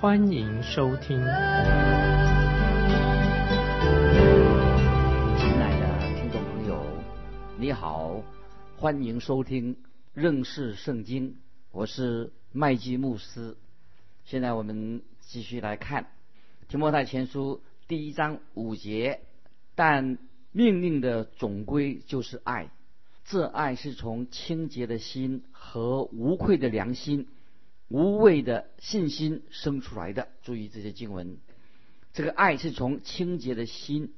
欢迎收听。亲爱的听众朋友，你好，欢迎收听认识圣经。我是麦基牧师，现在我们继续来看提摩太前书第一章五节。但命令的总归就是爱，这爱是从清洁的心和无愧的良心、无畏的信心生出来的。注意这些经文，这个爱是从清洁的心。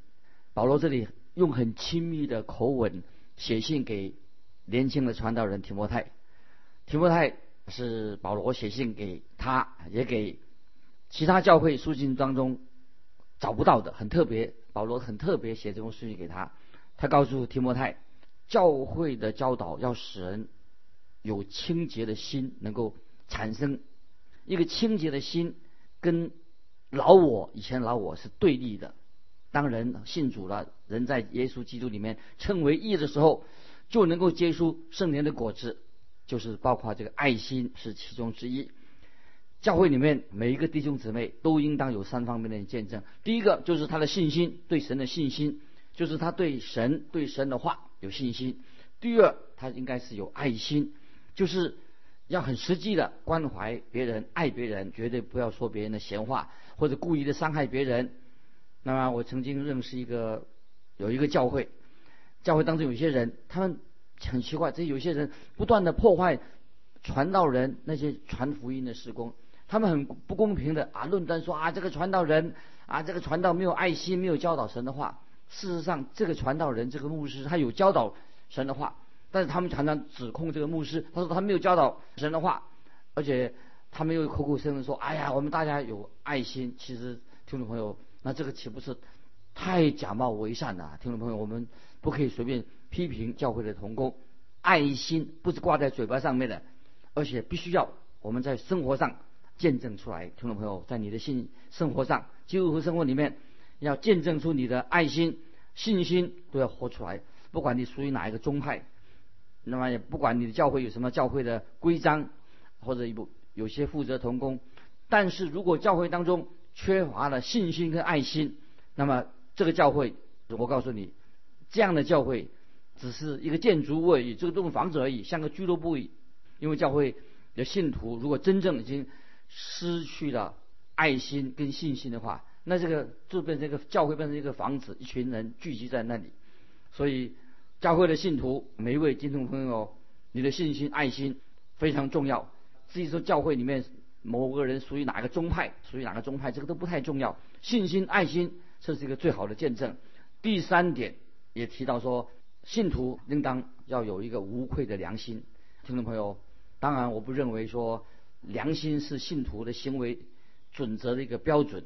保罗这里用很亲密的口吻写信给年轻的传道人提摩太。提摩太是保罗写信给他，也给其他教会书信当中找不到的，很特别。保罗很特别写这封书信给他，他告诉提摩太，教会的教导要使人有清洁的心，能够产生一个清洁的心，跟老我以前老我是对立的。当人信主了，人在耶稣基督里面称为义的时候，就能够结出圣灵的果子。就是包括这个爱心是其中之一。教会里面每一个弟兄姊妹都应当有三方面的见证。第一个就是他的信心，对神的信心，就是他对神对神的话有信心。第二，他应该是有爱心，就是要很实际的关怀别人、爱别人，绝对不要说别人的闲话或者故意的伤害别人。那么我曾经认识一个有一个教会，教会当中有些人，他们。很奇怪，这有些人不断的破坏传道人那些传福音的施工，他们很不公平的啊论断说啊这个传道人啊这个传道没有爱心，没有教导神的话。事实上，这个传道人这个牧师他有教导神的话，但是他们常常指控这个牧师，他说他没有教导神的话，而且他们又口口声声说哎呀我们大家有爱心。其实听众朋友，那这个岂不是太假冒伪善了？听众朋友，我们不可以随便。批评教会的同工，爱心不是挂在嘴巴上面的，而且必须要我们在生活上见证出来。听众朋友，在你的信生活上、基督徒生活里面，要见证出你的爱心、信心都要活出来。不管你属于哪一个宗派，那么也不管你的教会有什么教会的规章，或者有有些负责同工，但是如果教会当中缺乏了信心跟爱心，那么这个教会，我告诉你，这样的教会。只是一个建筑物而已，这个栋房子而已，像个俱乐部而已。因为教会的信徒如果真正已经失去了爱心跟信心的话，那这个就变成一个教会变成一个房子，一群人聚集在那里。所以教会的信徒每一位听众朋友，你的信心、爱心非常重要。至于说教会里面某个人属于哪个宗派，属于哪个宗派，这个都不太重要。信心、爱心，这是一个最好的见证。第三点也提到说。信徒应当要有一个无愧的良心，听众朋友，当然我不认为说良心是信徒的行为准则的一个标准，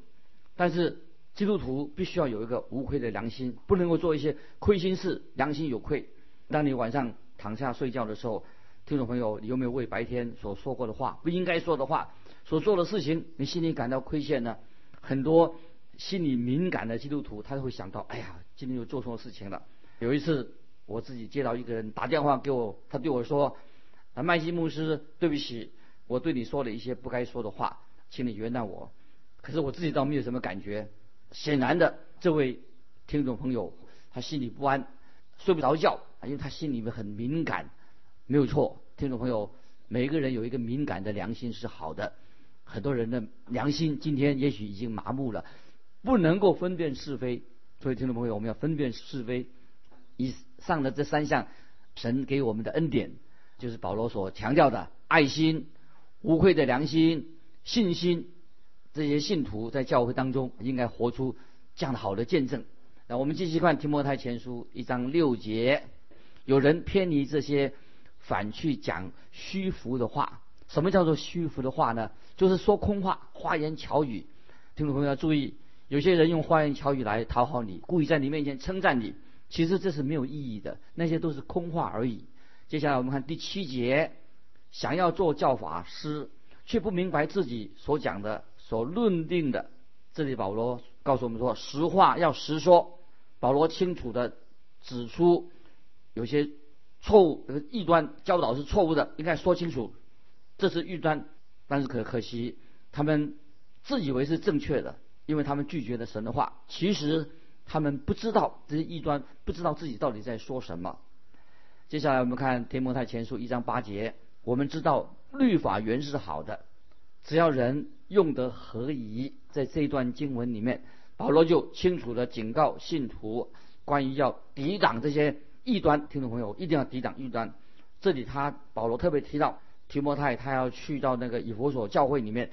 但是基督徒必须要有一个无愧的良心，不能够做一些亏心事，良心有愧。当你晚上躺下睡觉的时候，听众朋友，你有没有为白天所说过的话、不应该说的话、所做的事情，你心里感到亏欠呢？很多心理敏感的基督徒，他会想到，哎呀，今天又做错事情了。有一次。我自己接到一个人打电话给我，他对我说：“啊，麦基牧师，对不起，我对你说了一些不该说的话，请你原谅我。”可是我自己倒没有什么感觉。显然的，这位听众朋友他心里不安，睡不着觉，因为他心里面很敏感。没有错，听众朋友，每一个人有一个敏感的良心是好的。很多人的良心今天也许已经麻木了，不能够分辨是非。所以，听众朋友，我们要分辨是非。以上的这三项，神给我们的恩典，就是保罗所强调的爱心、无愧的良心、信心。这些信徒在教会当中应该活出这样的好的见证。那我们继续看提摩太前书一章六节：有人偏离这些，反去讲虚浮的话。什么叫做虚浮的话呢？就是说空话、花言巧语。听众朋友要注意，有些人用花言巧语来讨好你，故意在你面前称赞你，其实这是没有意义的，那些都是空话而已。接下来我们看第七节，想要做教法师，却不明白自己所讲的、所论定的。这里保罗告诉我们说，实话要实说。保罗清楚的指出，有些错误、异端教导是错误的，应该说清楚，这是异端。但是可可惜，他们自以为是正确的。因为他们拒绝了神的话，其实他们不知道这些异端，不知道自己到底在说什么。接下来我们看《天摩太前书》一章八节，我们知道律法原是好的，只要人用得合宜。在这一段经文里面，保罗就清楚的警告信徒，关于要抵挡这些异端。听众朋友一定要抵挡异端。这里他保罗特别提到提摩太，他要去到那个以弗所教会里面，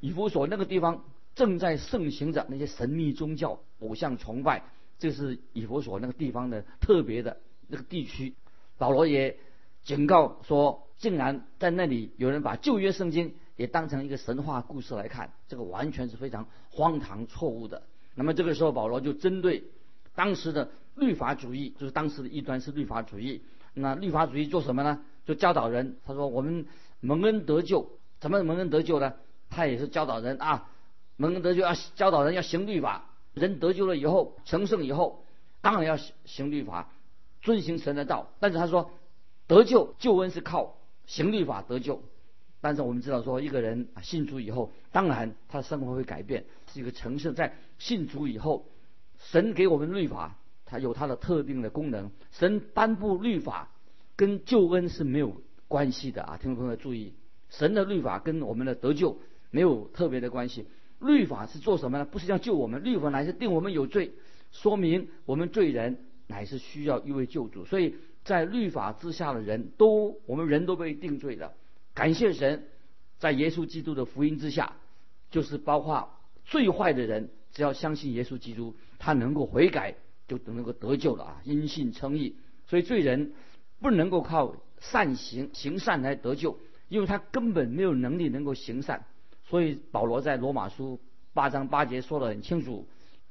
以弗所那个地方。正在盛行着那些神秘宗教、偶像崇拜，这是以佛所那个地方的特别的那个地区。保罗也警告说，竟然在那里有人把旧约圣经也当成一个神话故事来看，这个完全是非常荒唐错误的。那么这个时候，保罗就针对当时的律法主义，就是当时的一端是律法主义。那律法主义做什么呢？就教导人。他说：“我们蒙恩得救，怎么蒙恩得救呢？他也是教导人啊。”蒙恩得救要教导人要行律法，人得救了以后成圣以后，当然要行律法，遵行神的道。但是他说，得救救恩是靠行律法得救。但是我们知道说，一个人信主以后，当然他的生活会改变，是一个成圣。在信主以后，神给我们律法，它有它的特定的功能。神颁布律法跟救恩是没有关系的啊！听众朋友注意，神的律法跟我们的得救没有特别的关系。律法是做什么呢？不是要救我们，律法乃是定我们有罪，说明我们罪人乃是需要一位救主。所以在律法之下的人都，我们人都被定罪了。感谢神，在耶稣基督的福音之下，就是包括最坏的人，只要相信耶稣基督，他能够悔改，就能够得救了啊！因信称义，所以罪人不能够靠善行行善来得救，因为他根本没有能力能够行善。所以保罗在罗马书八章八节说得很清楚，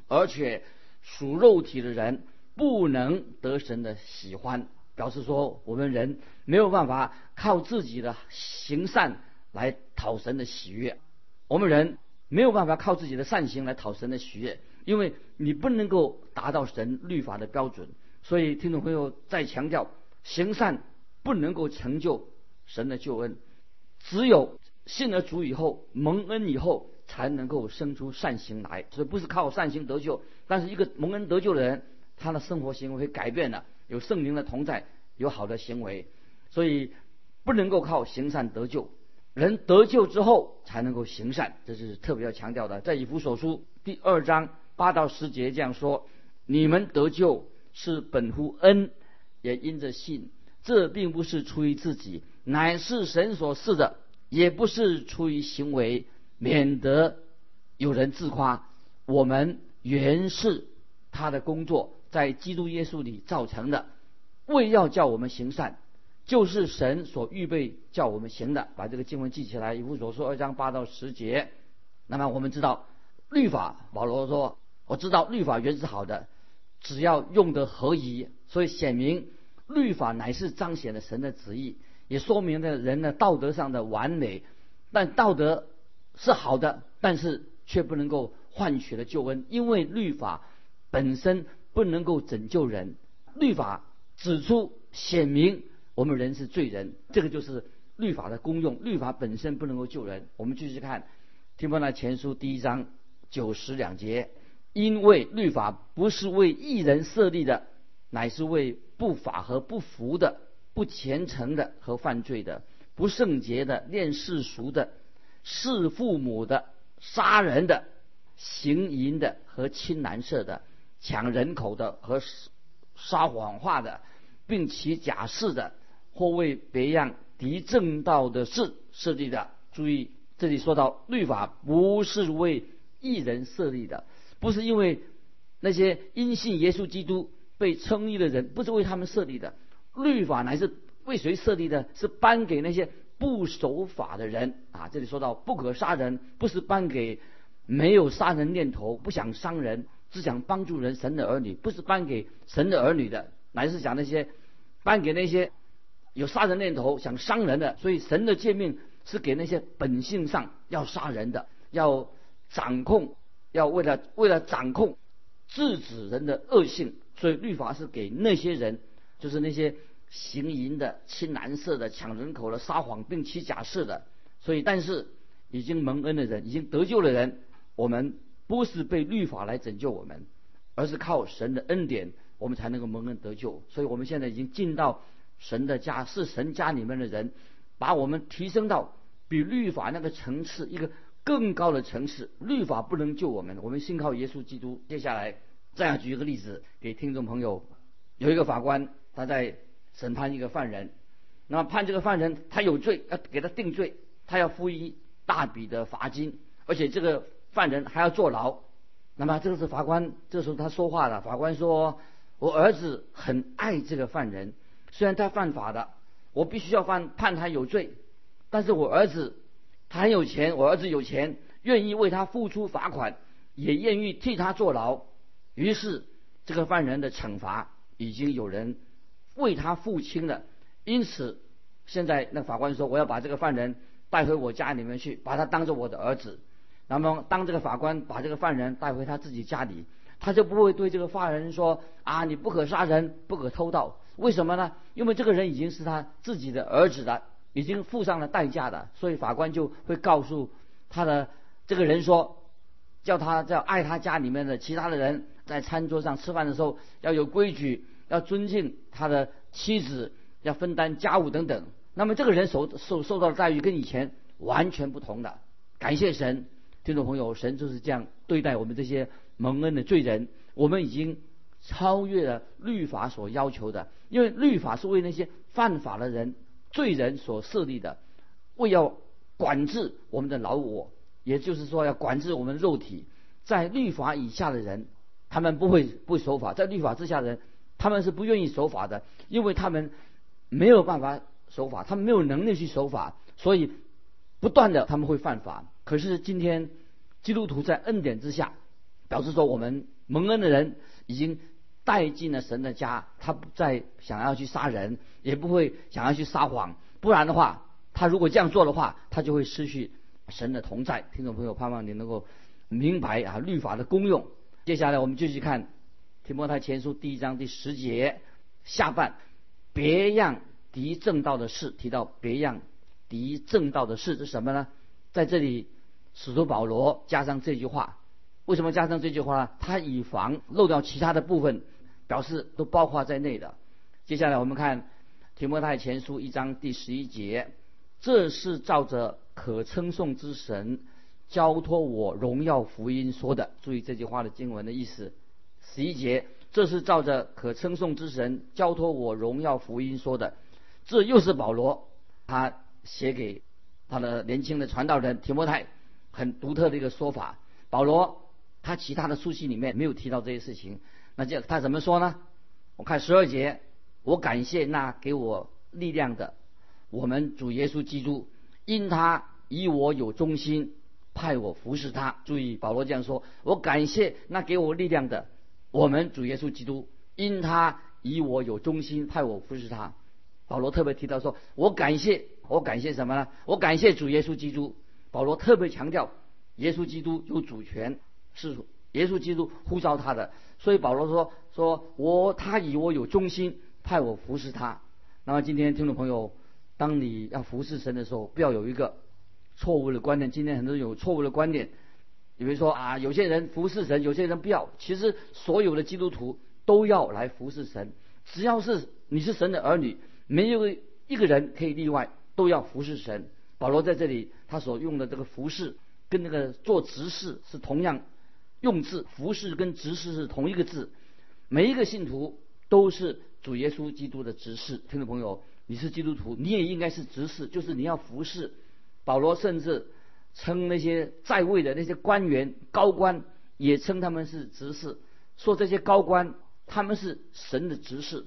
而且属肉体的人不能得神的喜欢，表示说我们人没有办法靠自己的行善来讨神的喜悦，我们人没有办法靠自己的善行来讨神的喜悦，因为你不能够达到神律法的标准。所以听众朋友再强调，行善不能够成就神的救恩，只有。信了主以后，蒙恩以后，才能够生出善行来。所以不是靠善行得救，但是一个蒙恩得救的人，他的生活行为会改变了，有圣灵的同在，有好的行为。所以不能够靠行善得救，人得救之后才能够行善，这是特别要强调的。在以弗所书第二章八到十节这样说：你们得救是本乎恩，也因着信。这并不是出于自己，乃是神所赐的。也不是出于行为，免得有人自夸。我们原是他的工作，在基督耶稣里造成的，为要叫我们行善，就是神所预备叫我们行的。把这个经文记起来，以弗所说二章八到十节。那么我们知道律法，保罗说：“我知道律法原是好的，只要用得合宜。”所以显明律法乃是彰显了神的旨意。也说明了人的道德上的完美，但道德是好的，但是却不能够换取了救恩，因为律法本身不能够拯救人。律法指出显明我们人是罪人，这个就是律法的功用。律法本身不能够救人。我们继续看《提摩太前书》第一章九十两节，因为律法不是为一人设立的，乃是为不法和不服的。不虔诚的和犯罪的，不圣洁的，恋世俗的，弑父母的，杀人的，行淫的和亲男色的，抢人口的和撒谎话的，并起假誓的，或为别样敌正道的事设立的。注意，这里说到律法不是为一人设立的，不是因为那些因信耶稣基督被称义的人，不是为他们设立的。律法乃是为谁设立的？是颁给那些不守法的人啊！这里说到不可杀人，不是颁给没有杀人念头，不想伤人，是想帮助人。神的儿女不是颁给神的儿女的，乃是讲那些颁给那些有杀人念头、想伤人的。所以神的诫命是给那些本性上要杀人的，要掌控，要为了为了掌控、制止人的恶性。所以律法是给那些人，就是那些行淫的、亲男色的、抢人口的、撒谎并起假誓的。所以，但是已经蒙恩的人，已经得救的人。我们不是被律法来拯救我们，而是靠神的恩典，我们才能够蒙恩得救。所以，我们现在已经进到神的家，是神家里面的人，把我们提升到比律法那个层次一个更高的层次。律法不能救我们，我们信靠耶稣基督。接下来，再举一个例子给听众朋友：有一个法官他在审判一个犯人，那么判这个犯人他有罪，要给他定罪，他要付一大笔的罚金，而且这个。犯人还要坐牢，那么这个是法官，这时候他说话了。法官说：“我儿子很爱这个犯人，虽然他犯法的，我必须要犯判他有罪。但是我儿子他很有钱，我儿子有钱，愿意为他付出罚款，也愿意替他坐牢。于是这个犯人的惩罚已经有人为他付清了。因此现在那法官说：我要把这个犯人带回我家里面去，把他当做我的儿子。”那么，当这个法官把这个犯人带回他自己家里，他就不会对这个犯人说：“啊，你不可杀人，不可偷盗。”为什么呢？因为这个人已经是他自己的儿子了，已经付上了代价的，所以法官就会告诉他的这个人说：“叫他叫爱他家里面的其他的人，在餐桌上吃饭的时候要有规矩，要尊敬他的妻子，要分担家务等等。”那么这个人受受受到的待遇跟以前完全不同的。感谢神。听众朋友，神就是这样对待我们这些蒙恩的罪人。我们已经超越了律法所要求的，因为律法是为那些犯法的人、罪人所设立的，为要管制我们的老我，也就是说要管制我们肉体。在律法以下的人，他们不会不守法；在律法之下的人，他们是不愿意守法的，因为他们没有办法守法，他们没有能力去守法，所以不断的他们会犯法。可是今天，基督徒在恩典之下，表示说我们蒙恩的人已经带进了神的家，他不再想要去杀人，也不会想要去撒谎。不然的话，他如果这样做的话，他就会失去神的同在。听众朋友，盼望你能够明白啊律法的功用。接下来我们继续看提摩太前书第一章第十节下半，别样敌正道的事，提到别样敌正道的事是什么呢？在这里。使徒保罗加上这句话，为什么加上这句话呢？他以防漏掉其他的部分，表示都包括在内的。接下来我们看提摩太前书一章第十一节，这是照着可称颂之神交托我荣耀福音说的。注意这句话的经文的意思。十一节，这是照着可称颂之神交托我荣耀福音说的。这又是保罗他写给他的年轻的传道人提摩太。很独特的一个说法，保罗他其他的书信里面没有提到这些事情，那这他怎么说呢？我看十二节，我感谢那给我力量的，我们主耶稣基督，因他以我有忠心，派我服侍他。注意保罗这样说，我感谢那给我力量的，我们主耶稣基督，因他以我有忠心，派我服侍他。保罗特别提到说，我感谢，我感谢什么呢？我感谢主耶稣基督。保罗特别强调，耶稣基督有主权，是耶稣基督呼召他的，所以保罗说：“说我他以我有忠心，派我服侍他。”那么今天听众朋友，当你要服侍神的时候，不要有一个错误的观念。今天很多人有错误的观念，比如说啊，有些人服侍神，有些人不要。其实所有的基督徒都要来服侍神，只要是你是神的儿女，没有一个人可以例外，都要服侍神。保罗在这里，他所用的这个服饰跟那个做执事是同样用字，服饰跟执事是同一个字。每一个信徒都是主耶稣基督的执事。听众朋友，你是基督徒，你也应该是执事，就是你要服侍。保罗甚至称那些在位的那些官员、高官，也称他们是执事，说这些高官他们是神的执事。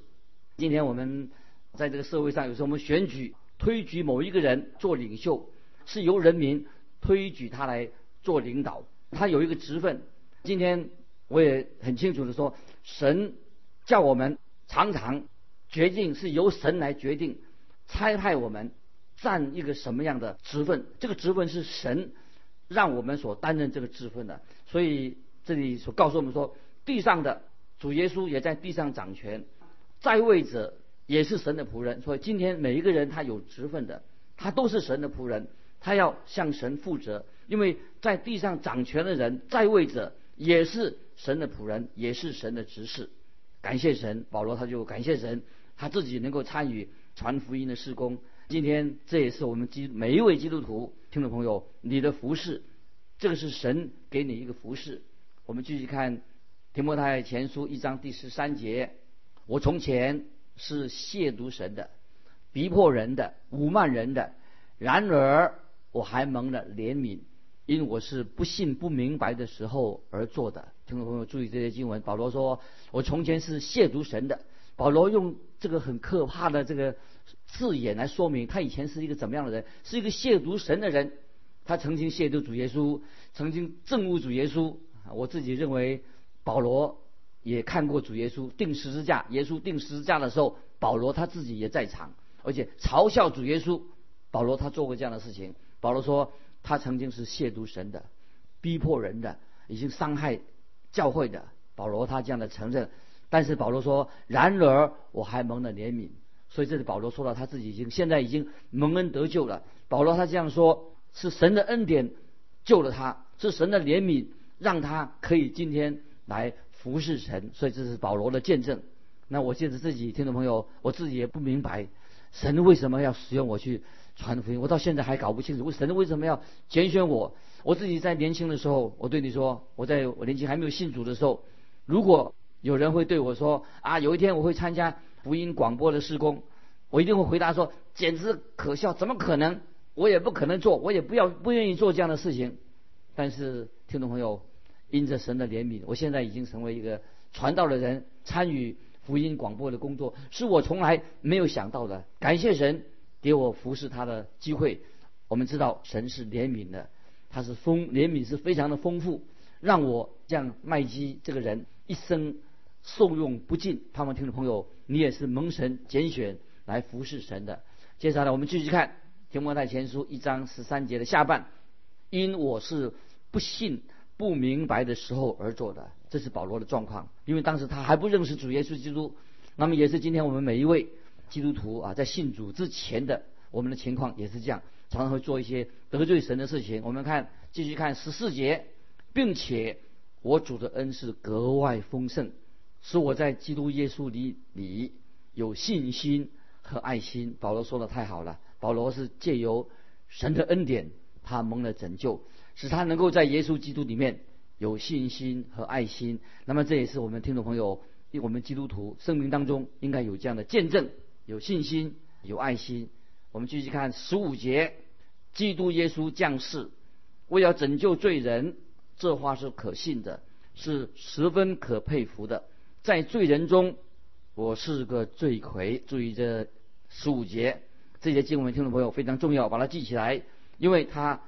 今天我们在这个社会上，有时候我们选举。推举某一个人做领袖，是由人民推举他来做领导。他有一个职分。今天我也很清楚的说，神叫我们常常决定是由神来决定差派我们占一个什么样的职分。这个职分是神让我们所担任这个职分的。所以这里所告诉我们说，地上的主耶稣也在地上掌权，在位者也是神的仆人。所以今天每一个人他有职分的，他都是神的仆人，他要向神负责。因为在地上掌权的人，在位者也是神的仆人，也是神的执事。感谢神，保罗他就感谢神，他自己能够参与传福音的事工。今天这也是我们基每一位基督徒听众朋友你的服饰，这个是神给你一个服饰。我们继续看提摩太前书一章第十三节：我从前是亵渎神的，逼迫人的，侮慢人的，然而我还蒙了怜悯。因我是不信不明白的时候而做的，听众朋友注意这些经文。保罗说：“我从前是亵渎神的。”保罗用这个很可怕的这个字眼来说明他以前是一个怎么样的人，是一个亵渎神的人。他曾经亵渎主耶稣，曾经憎恶主耶稣。我自己认为，保罗也看过主耶稣钉十字架，耶稣钉十字架的时候，保罗他自己也在场，而且嘲笑主耶稣。保罗他做过这样的事情。保罗说。他曾经是亵渎神的，逼迫人的，已经伤害教会的。保罗他这样的承认，但是保罗说：“然而我还蒙了怜悯。”所以这里保罗说到他自己已经现在已经蒙恩得救了。保罗他这样说，是神的恩典救了他，是神的怜悯让他可以今天来服侍神。所以这是保罗的见证。那我现在自己听众朋友，我自己也不明白神为什么要使用我去。传福音，我到现在还搞不清楚，为神为什么要拣选我？我自己在年轻的时候，我对你说，我在我年轻还没有信主的时候，如果有人会对我说啊，有一天我会参加福音广播的施工，我一定会回答说，简直可笑，怎么可能？我也不可能做，我也不要不愿意做这样的事情。但是听众朋友，因着神的怜悯，我现在已经成为一个传道的人，参与福音广播的工作，是我从来没有想到的。感谢神。给我服侍他的机会，我们知道神是怜悯的，他是丰怜悯是非常的丰富，让我像麦基这个人一生受用不尽。盼望听众朋友，你也是蒙神拣选来服侍神的。接下来我们继续看提摩太前书一章十三节的下半，因我是不信不明白的时候而做的，这是保罗的状况，因为当时他还不认识主耶稣基督。那么也是今天我们每一位。基督徒啊，在信主之前的我们的情况也是这样，常常会做一些得罪神的事情。我们看，继续看十四节，并且我主的恩是格外丰盛，使我在基督耶稣里里有信心和爱心。保罗说的太好了，保罗是借由神的恩典，他蒙了拯救，使他能够在耶稣基督里面有信心和爱心。那么这也是我们听众朋友，我们基督徒生命当中应该有这样的见证。有信心，有爱心。我们继续看十五节，基督耶稣降世，为了拯救罪人，这话是可信的，是十分可佩服的。在罪人中，我是个罪魁。注意这十五节，这些经文听众朋友非常重要，把它记起来，因为它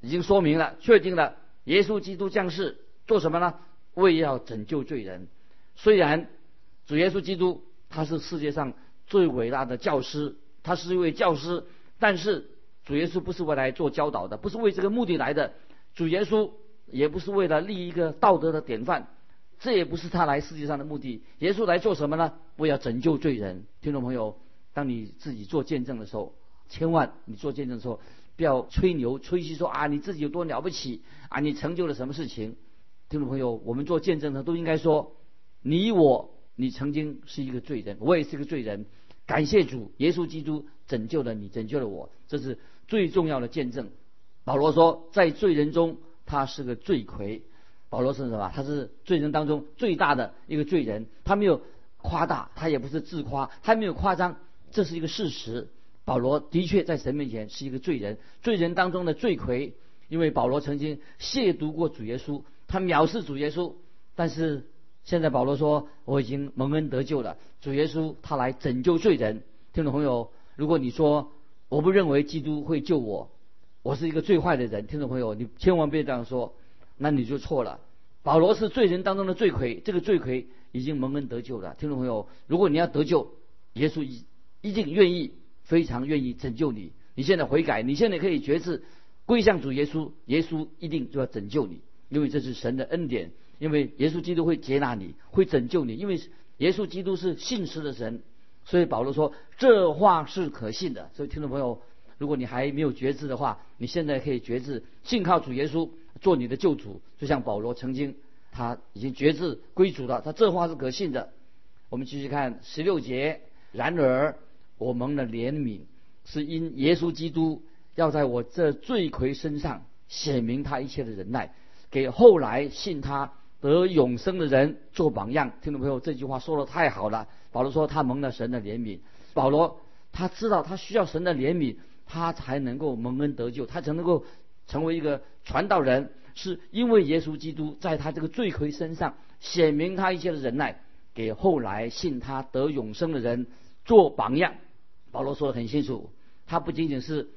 已经说明了、确定了耶稣基督降世做什么呢？为要拯救罪人。虽然主耶稣基督他是世界上。最伟大的教师，他是一位教师，但是主耶稣不是为来做教导的，不是为这个目的来的。主耶稣也不是为了立一个道德的典范，这也不是他来世界上的目的。耶稣来做什么呢？为要拯救罪人。听众朋友，当你自己做见证的时候，千万你做见证的时候，不要吹牛吹嘘说啊你自己有多了不起啊，你成就了什么事情。听众朋友，我们做见证的都应该说，你我。你曾经是一个罪人，我也是个罪人。感谢主，耶稣基督拯救了你，拯救了我，这是最重要的见证。保罗说，在罪人中，他是个罪魁。保罗是什么？他是罪人当中最大的一个罪人。他没有夸大，他也不是自夸，他没有夸张，这是一个事实。保罗的确在神面前是一个罪人，罪人当中的罪魁。因为保罗曾经亵渎过主耶稣，他藐视主耶稣，但是。现在保罗说：“我已经蒙恩得救了，主耶稣他来拯救罪人。”听众朋友，如果你说我不认为基督会救我，我是一个最坏的人。听众朋友，你千万别这样说。那你就错了。保罗是罪人当中的罪魁，这个罪魁已经蒙恩得救了。听众朋友，如果你要得救，耶稣一一定愿意，非常愿意拯救你。你现在悔改，你现在可以决志归向主耶稣，耶稣一定就要拯救你，因为这是神的恩典。因为耶稣基督会接纳你，会拯救你，因为耶稣基督是信实的神。所以保罗说这话是可信的。所以听众朋友，如果你还没有决志的话，你现在可以决志，信靠主耶稣做你的救主，就像保罗曾经他已经决志归主了。他这话是可信的。我们继续看十六节。然而我蒙了怜悯，是因耶稣基督要在我这罪魁身上显明他一切的忍耐，给后来信他得永生的人做榜样。听众朋友，这句话说的太好了。保罗说他蒙了神的怜悯。保罗他知道他需要神的怜悯，他才能够蒙恩得救，他才能够成为一个传道人，是因为耶稣基督在他这个罪魁身上显明他一切的忍耐，给后来信他得永生的人做榜样。保罗说的很清楚，他不仅仅是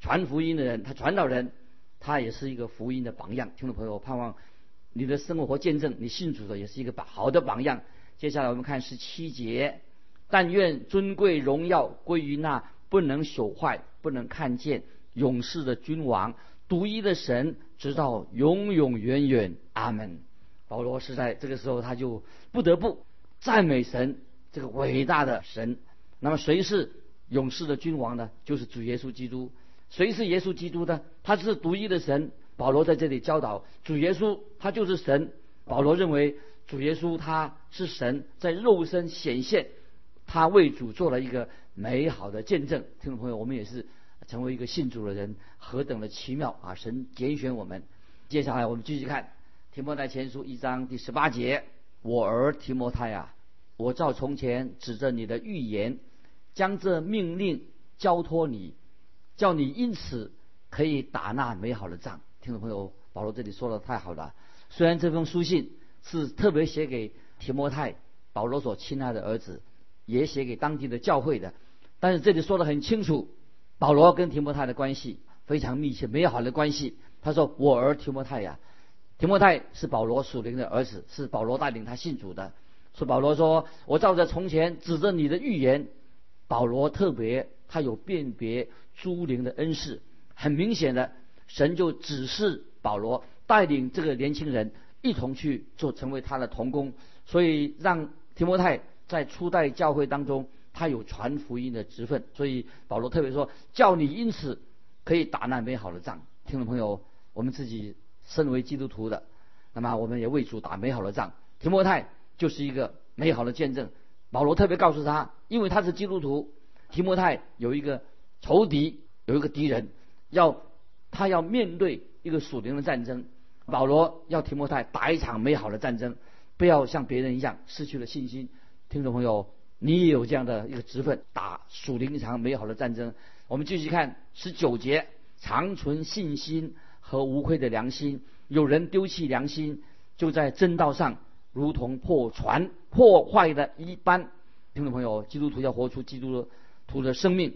传福音的人，他传道人，他也是一个福音的榜样。听众朋友，盼望你的生活见证，你信主的也是一个榜好的榜样。接下来我们看十七节，但愿尊贵荣耀归于那不能朽坏、不能看见、永世的君王、独一的神，直到永永远远。阿门。保罗是在这个时候，他就不得不赞美神，这个伟大的神。那么谁是勇士的君王呢？就是主耶稣基督。谁是耶稣基督呢？他是独一的神。保罗在这里教导主耶稣，他就是神。保罗认为。主耶稣他是神在肉身显现，他为主做了一个美好的见证。听众朋友，我们也是成为一个信主的人，何等的奇妙啊！神拣选我们。接下来我们继续看提摩太前书一章第十八节：“我儿提摩太啊，我照从前指着你的预言，将这命令交托你，叫你因此可以打那美好的仗。”听众朋友，保罗这里说的太好了。虽然这封书信。是特别写给提摩太，保罗所亲爱的儿子，也写给当地的教会的。但是这里说的很清楚，保罗跟提摩太的关系非常密切、美好的关系。他说：“我儿提摩太呀，提摩太是保罗属灵的儿子，是保罗带领他信主的。”说保罗说：“我照着从前指着你的预言，保罗特别他有辨别诸灵的恩赐，很明显的，神就指示保罗带领这个年轻人。”一同去做，成为他的同工，所以让提摩太在初代教会当中，他有传福音的职分。所以保罗特别说，叫你因此可以打那美好的仗。听众朋友，我们自己身为基督徒的，那么我们也为主打美好的仗。提摩太就是一个美好的见证。保罗特别告诉他，因为他是基督徒，提摩太有一个仇敌，有一个敌人，要他要面对一个属灵的战争。保罗要提摩太打一场美好的战争，不要像别人一样失去了信心。听众朋友，你也有这样的一个职分，打属灵一场美好的战争。我们继续看十九节：长存信心和无愧的良心。有人丢弃良心，就在正道上如同破船破坏的一般。听众朋友，基督徒要活出基督徒的生命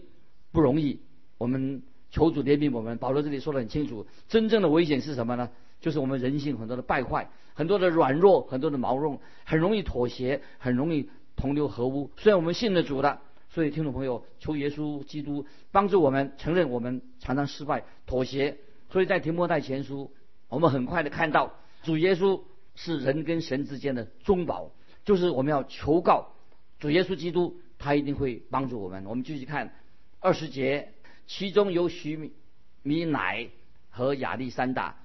不容易。我们求主怜悯我们。保罗这里说的很清楚，真正的危险是什么呢？就是我们人性很多的败坏，很多的软弱，很多的毛绒，很容易妥协，很容易同流合污。虽然我们信了主的，所以听众朋友，求耶稣基督帮助我们承认我们常常失败、妥协。所以在提摩太前书，我们很快的看到主耶稣是人跟神之间的中保，就是我们要求告主耶稣基督，他一定会帮助我们。我们继续看二十节，其中有许米米乃和亚历山大。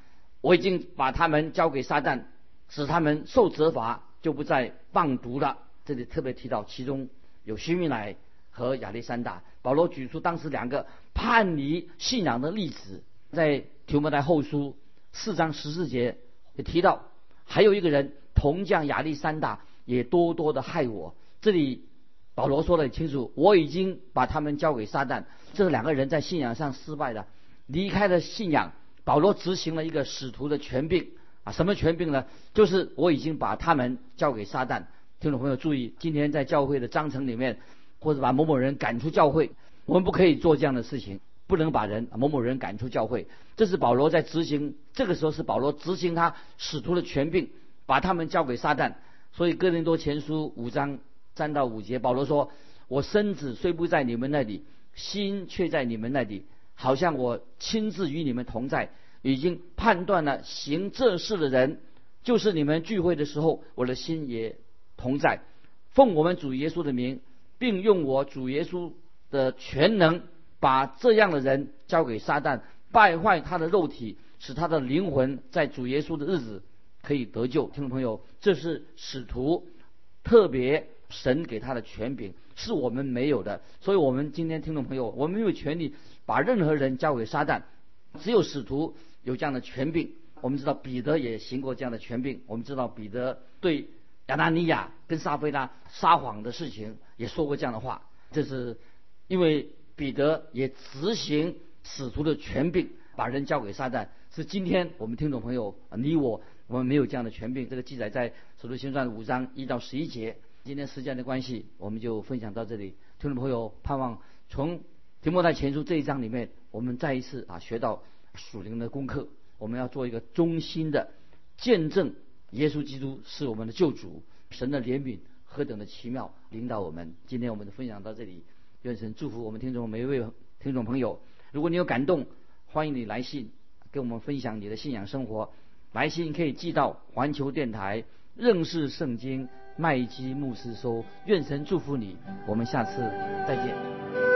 我已经把他们交给撒旦，使他们受责罚，就不再放毒了。这里特别提到，其中有徐米乃和亚历山大。保罗举出当时两个叛离信仰的例子，在提摩太后书四章十四节也提到，还有一个人铜匠亚历山大也多多的害我。这里保罗说的很清楚，我已经把他们交给撒旦。这两个人在信仰上失败了，离开了信仰。保罗执行了一个使徒的权柄啊，什么权柄呢？就是我已经把他们交给撒旦。听众朋友注意，今天在教会的章程里面，或者把某某人赶出教会，我们不可以做这样的事情，不能把人某某人赶出教会。这是保罗在执行，这个时候是保罗执行他使徒的权柄，把他们交给撒旦。所以哥林多前书五章三到五节，保罗说：“我身子虽不在你们那里，心却在你们那里，好像我亲自与你们同在，已经判断了行这事的人，就是你们聚会的时候，我的心也同在。奉我们主耶稣的名，并用我主耶稣的全能，把这样的人交给撒旦，败坏他的肉体，使他的灵魂在主耶稣的日子。”可以得救，听众朋友，这是使徒特别神给他的权柄，是我们没有的。所以，我们今天听众朋友，我们没有权利把任何人交给撒旦，只有使徒有这样的权柄。我们知道彼得也行过这样的权柄，我们知道彼得对亚拿尼亚跟撒菲拉撒谎的事情也说过这样的话。这是因为彼得也执行使徒的权柄，把人交给撒旦。是今天我们听众朋友，你我。我们没有这样的权柄，这个记载在《使徒行传》五章一到十一节。今天时间的关系，我们就分享到这里。听众朋友，盼望从提摩太前书这一章里面，我们再一次啊学到属灵的功课。我们要做一个忠心的见证，耶稣基督是我们的救主，神的怜悯何等的奇妙，领导我们。今天我们的分享到这里，愿神祝福我们听众每一位听众朋友。如果你有感动，欢迎你来信跟我们分享你的信仰生活。来信可以寄到环球电台认识圣经麦基牧师收，愿神祝福你，我们下次再见。